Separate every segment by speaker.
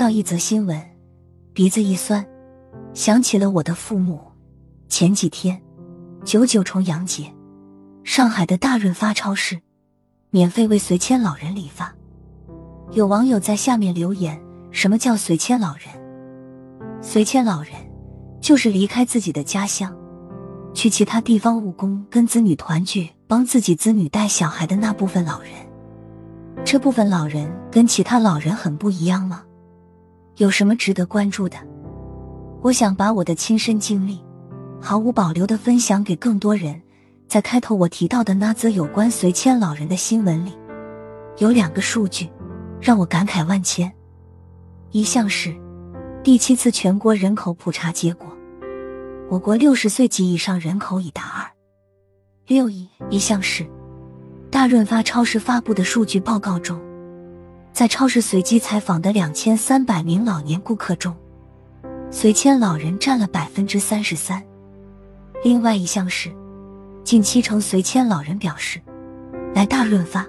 Speaker 1: 到一则新闻，鼻子一酸，想起了我的父母。前几天，九九重阳节，上海的大润发超市免费为随迁老人理发。有网友在下面留言：“什么叫随迁老人？随迁老人就是离开自己的家乡，去其他地方务工，跟子女团聚，帮自己子女带小孩的那部分老人。这部分老人跟其他老人很不一样吗？有什么值得关注的？我想把我的亲身经历毫无保留的分享给更多人。在开头我提到的那则有关随迁老人的新闻里，有两个数据。”让我感慨万千。一项是第七次全国人口普查结果，我国六十岁及以上人口已达二六亿。一项是大润发超市发布的数据报告中，在超市随机采访的两千三百名老年顾客中，随迁老人占了百分之三十三。另外一项是，近七成随迁老人表示来大润发。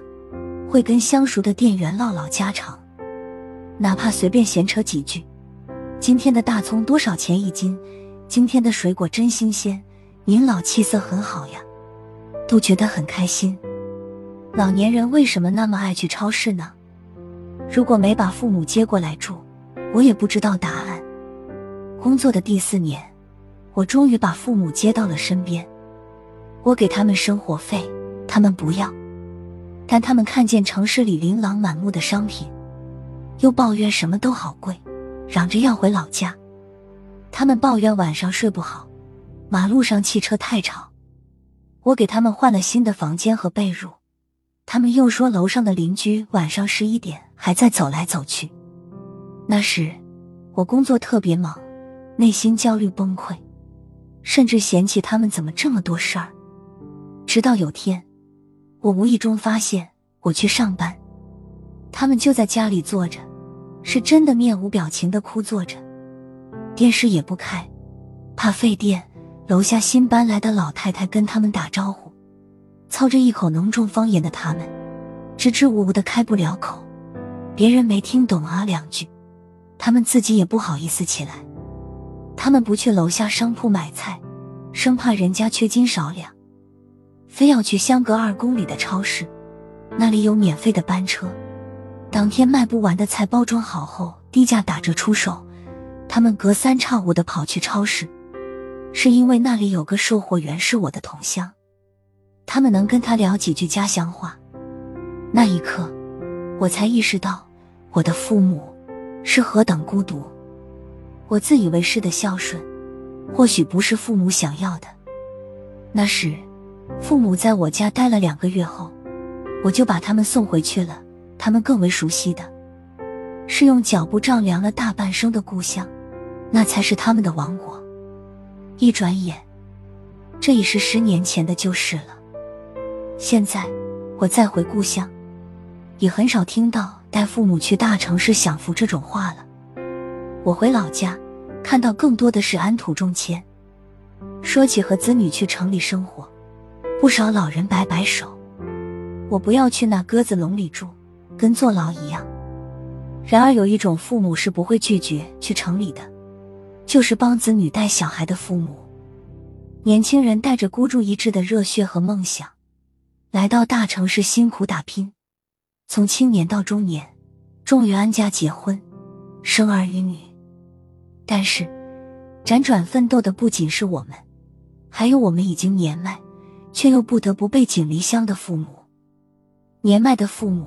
Speaker 1: 会跟相熟的店员唠唠家常，哪怕随便闲扯几句。今天的大葱多少钱一斤？今天的水果真新鲜。您老气色很好呀，都觉得很开心。老年人为什么那么爱去超市呢？如果没把父母接过来住，我也不知道答案。工作的第四年，我终于把父母接到了身边。我给他们生活费，他们不要。但他们看见城市里琳琅满目的商品，又抱怨什么都好贵，嚷着要回老家。他们抱怨晚上睡不好，马路上汽车太吵。我给他们换了新的房间和被褥，他们又说楼上的邻居晚上十一点还在走来走去。那时我工作特别忙，内心焦虑崩溃，甚至嫌弃他们怎么这么多事儿。直到有天。我无意中发现，我去上班，他们就在家里坐着，是真的面无表情的哭坐着，电视也不开，怕费电。楼下新搬来的老太太跟他们打招呼，操着一口浓重方言的他们，支支吾吾的开不了口，别人没听懂啊两句，他们自己也不好意思起来。他们不去楼下商铺买菜，生怕人家缺斤少两。非要去相隔二公里的超市，那里有免费的班车，当天卖不完的菜包装好后低价打折出售。他们隔三差五的跑去超市，是因为那里有个售货员是我的同乡，他们能跟他聊几句家乡话。那一刻，我才意识到我的父母是何等孤独。我自以为是的孝顺，或许不是父母想要的。那时。父母在我家待了两个月后，我就把他们送回去了。他们更为熟悉的，是用脚步丈量了大半生的故乡，那才是他们的王国。一转眼，这已是十年前的旧事了。现在我再回故乡，也很少听到带父母去大城市享福这种话了。我回老家，看到更多的是安土重迁。说起和子女去城里生活。不少老人摆摆手，我不要去那鸽子笼里住，跟坐牢一样。然而有一种父母是不会拒绝去城里的，就是帮子女带小孩的父母。年轻人带着孤注一掷的热血和梦想，来到大城市辛苦打拼，从青年到中年，终于安家结婚，生儿育女。但是，辗转奋斗的不仅是我们，还有我们已经年迈。却又不得不背井离乡的父母，年迈的父母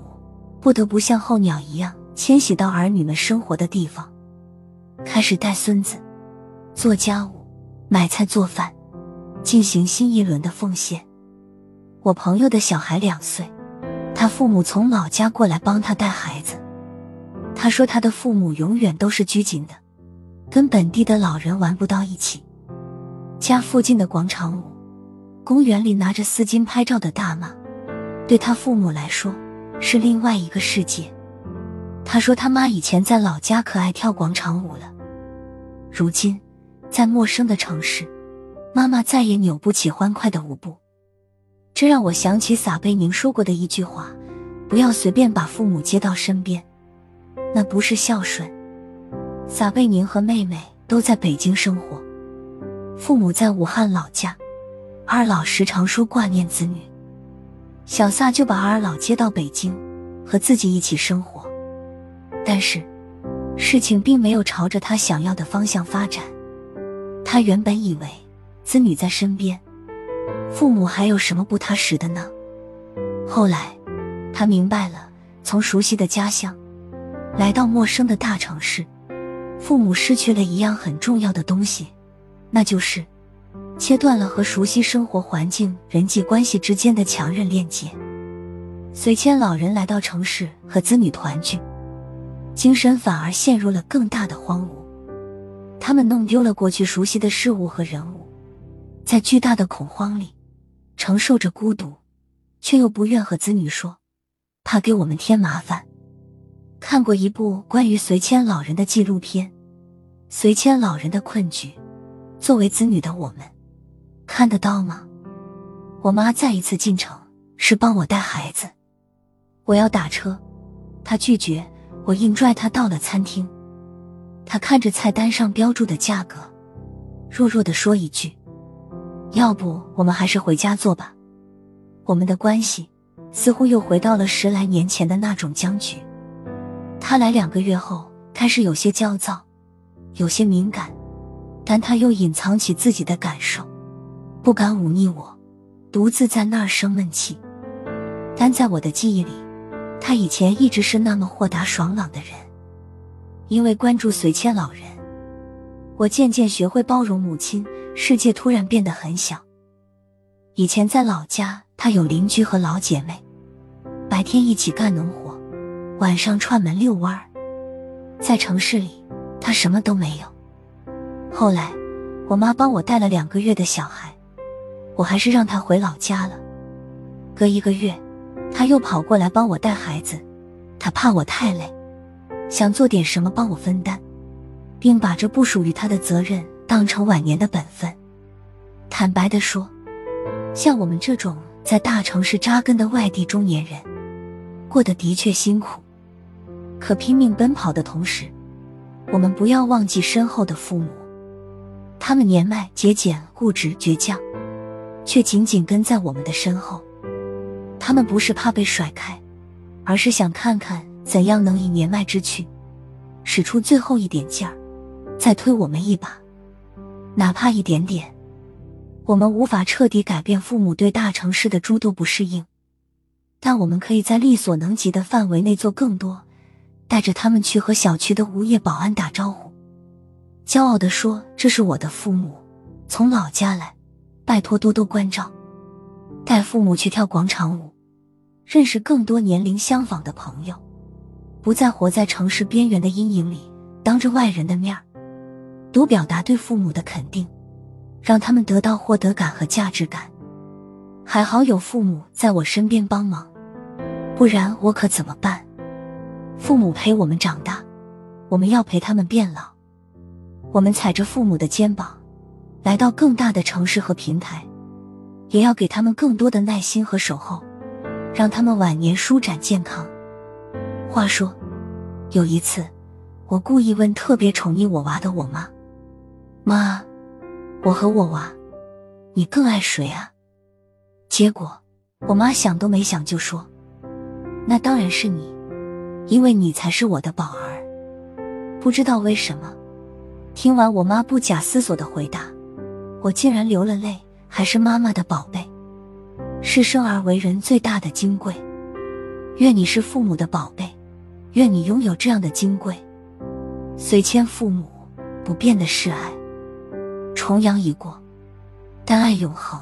Speaker 1: 不得不像候鸟一样迁徙到儿女们生活的地方，开始带孙子、做家务、买菜做饭，进行新一轮的奉献。我朋友的小孩两岁，他父母从老家过来帮他带孩子。他说他的父母永远都是拘谨的，跟本地的老人玩不到一起。家附近的广场舞。公园里拿着丝巾拍照的大妈，对他父母来说是另外一个世界。他说他妈以前在老家可爱跳广场舞了，如今在陌生的城市，妈妈再也扭不起欢快的舞步。这让我想起撒贝宁说过的一句话：不要随便把父母接到身边，那不是孝顺，撒贝宁和妹妹都在北京生活，父母在武汉老家。二老时常说挂念子女，小撒就把二老接到北京，和自己一起生活。但是，事情并没有朝着他想要的方向发展。他原本以为子女在身边，父母还有什么不踏实的呢？后来，他明白了，从熟悉的家乡来到陌生的大城市，父母失去了一样很重要的东西，那就是切断了和熟悉生活环境、人际关系之间的强韧链接。随迁老人来到城市和子女团聚。精神反而陷入了更大的荒芜，他们弄丢了过去熟悉的事物和人物，在巨大的恐慌里承受着孤独，却又不愿和子女说，怕给我们添麻烦。看过一部关于随迁老人的纪录片《随迁老人的困局》，作为子女的我们，看得到吗？我妈再一次进城是帮我带孩子，我要打车，她拒绝。我硬拽她到了餐厅，他看着菜单上标注的价格，弱弱的说一句：“要不我们还是回家做吧。”我们的关系似乎又回到了十来年前的那种僵局。他来两个月后开始有些焦躁，有些敏感，但他又隐藏起自己的感受，不敢忤逆我，独自在那儿生闷气。但在我的记忆里。他以前一直是那么豁达爽朗的人，因为关注随迁老人，我渐渐学会包容母亲。世界突然变得很小。以前在老家，他有邻居和老姐妹，白天一起干农活，晚上串门遛弯儿。在城市里，他什么都没有。后来，我妈帮我带了两个月的小孩，我还是让他回老家了。隔一个月。他又跑过来帮我带孩子，他怕我太累，想做点什么帮我分担，并把这不属于他的责任当成晚年的本分。坦白的说，像我们这种在大城市扎根的外地中年人，过得的确辛苦。可拼命奔跑的同时，我们不要忘记身后的父母，他们年迈、节俭、固执、倔强，却紧紧跟在我们的身后。他们不是怕被甩开，而是想看看怎样能以年迈之躯，使出最后一点劲儿，再推我们一把，哪怕一点点。我们无法彻底改变父母对大城市的诸多不适应，但我们可以在力所能及的范围内做更多，带着他们去和小区的物业保安打招呼，骄傲地说：“这是我的父母，从老家来，拜托多多关照。”带父母去跳广场舞。认识更多年龄相仿的朋友，不再活在城市边缘的阴影里，当着外人的面儿，多表达对父母的肯定，让他们得到获得感和价值感。还好有父母在我身边帮忙，不然我可怎么办？父母陪我们长大，我们要陪他们变老。我们踩着父母的肩膀，来到更大的城市和平台，也要给他们更多的耐心和守候。让他们晚年舒展健康。话说，有一次，我故意问特别宠溺我娃的我妈：“妈，我和我娃，你更爱谁啊？”结果，我妈想都没想就说：“那当然是你，因为你才是我的宝儿。”不知道为什么，听完我妈不假思索的回答，我竟然流了泪。还是妈妈的宝贝。是生而为人最大的金贵，愿你是父母的宝贝，愿你拥有这样的金贵。随迁父母不变的是爱，重阳已过，但爱永恒。